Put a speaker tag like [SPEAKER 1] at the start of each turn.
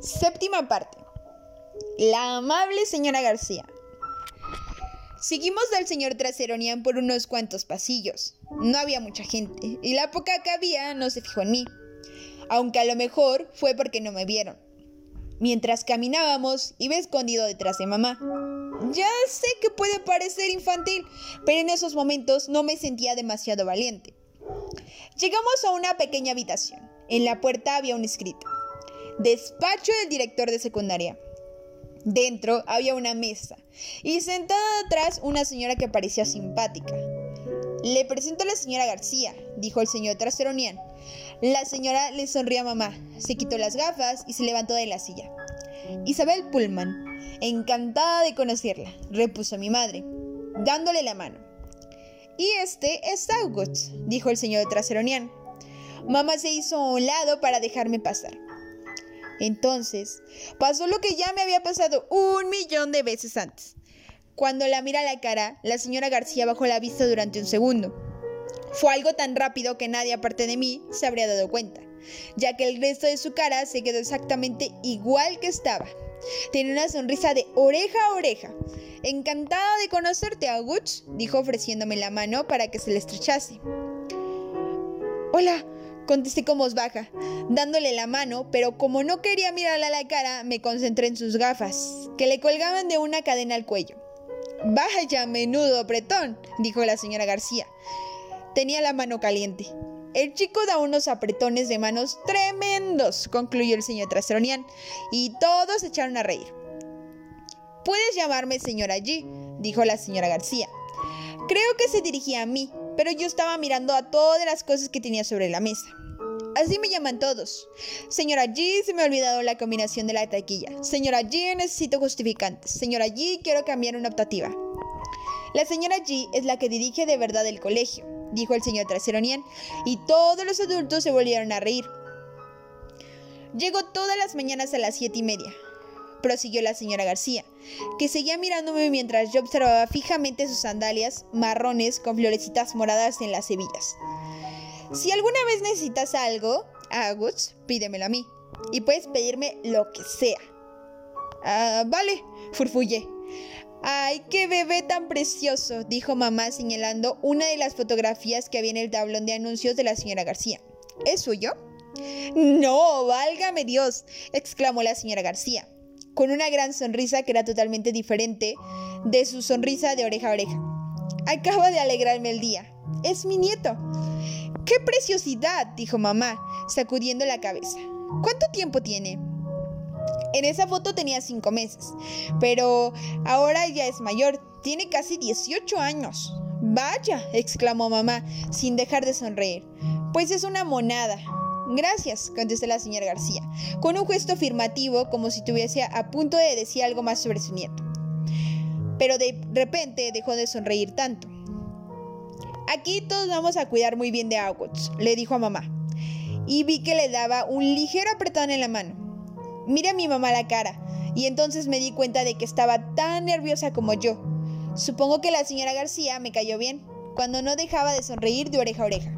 [SPEAKER 1] Séptima parte. La amable señora García. Seguimos al señor Traseronian por unos cuantos pasillos. No había mucha gente, y la poca que había no se fijó en mí. Aunque a lo mejor fue porque no me vieron. Mientras caminábamos, iba escondido detrás de mamá. Ya sé que puede parecer infantil, pero en esos momentos no me sentía demasiado valiente. Llegamos a una pequeña habitación. En la puerta había un escrito. Despacho del director de secundaria. Dentro había una mesa y sentada atrás una señora que parecía simpática. Le presento a la señora García, dijo el señor Traseronian. La señora le sonrió a mamá, se quitó las gafas y se levantó de la silla. Isabel Pullman, encantada de conocerla, repuso mi madre, dándole la mano. Y este es August, dijo el señor Traseronian. Mamá se hizo a un lado para dejarme pasar. Entonces, pasó lo que ya me había pasado un millón de veces antes. Cuando la mira a la cara, la señora García bajó la vista durante un segundo. Fue algo tan rápido que nadie aparte de mí se habría dado cuenta, ya que el resto de su cara se quedó exactamente igual que estaba. Tiene una sonrisa de oreja a oreja. Encantada de conocerte, August, dijo ofreciéndome la mano para que se le estrechase. Hola, contesté con voz baja, dándole la mano, pero como no quería mirarle a la cara, me concentré en sus gafas, que le colgaban de una cadena al cuello. Vaya, menudo apretón, dijo la señora García. Tenía la mano caliente. El chico da unos apretones de manos tremendos, concluyó el señor Traseronian, y todos se echaron a reír. Puedes llamarme señora G, dijo la señora García. Creo que se dirigía a mí, pero yo estaba mirando a todas las cosas que tenía sobre la mesa. Así me llaman todos. Señora G, se me ha olvidado la combinación de la taquilla. Señora G, necesito justificantes. Señora G, quiero cambiar una optativa. La señora G es la que dirige de verdad el colegio, dijo el señor Traseronian, y todos los adultos se volvieron a reír. Llego todas las mañanas a las siete y media, prosiguió la señora García, que seguía mirándome mientras yo observaba fijamente sus sandalias marrones con florecitas moradas en las hebillas. Si alguna vez necesitas algo, Agus, pídemelo a mí. Y puedes pedirme lo que sea. Ah, vale, furfullé. ¡Ay, qué bebé tan precioso! dijo mamá señalando una de las fotografías que había en el tablón de anuncios de la señora García. ¿Es suyo? No, válgame Dios, exclamó la señora García, con una gran sonrisa que era totalmente diferente de su sonrisa de oreja a oreja. Acaba de alegrarme el día. Es mi nieto. ¡Qué preciosidad! dijo mamá, sacudiendo la cabeza. ¿Cuánto tiempo tiene? En esa foto tenía cinco meses, pero ahora ya es mayor, tiene casi 18 años. Vaya, exclamó mamá, sin dejar de sonreír. Pues es una monada. Gracias, contestó la señora García, con un gesto afirmativo como si estuviese a punto de decir algo más sobre su nieto. Pero de repente dejó de sonreír tanto. Aquí todos vamos a cuidar muy bien de August, le dijo a mamá. Y vi que le daba un ligero apretón en la mano. Miré a mi mamá la cara y entonces me di cuenta de que estaba tan nerviosa como yo. Supongo que la señora García me cayó bien, cuando no dejaba de sonreír de oreja a oreja.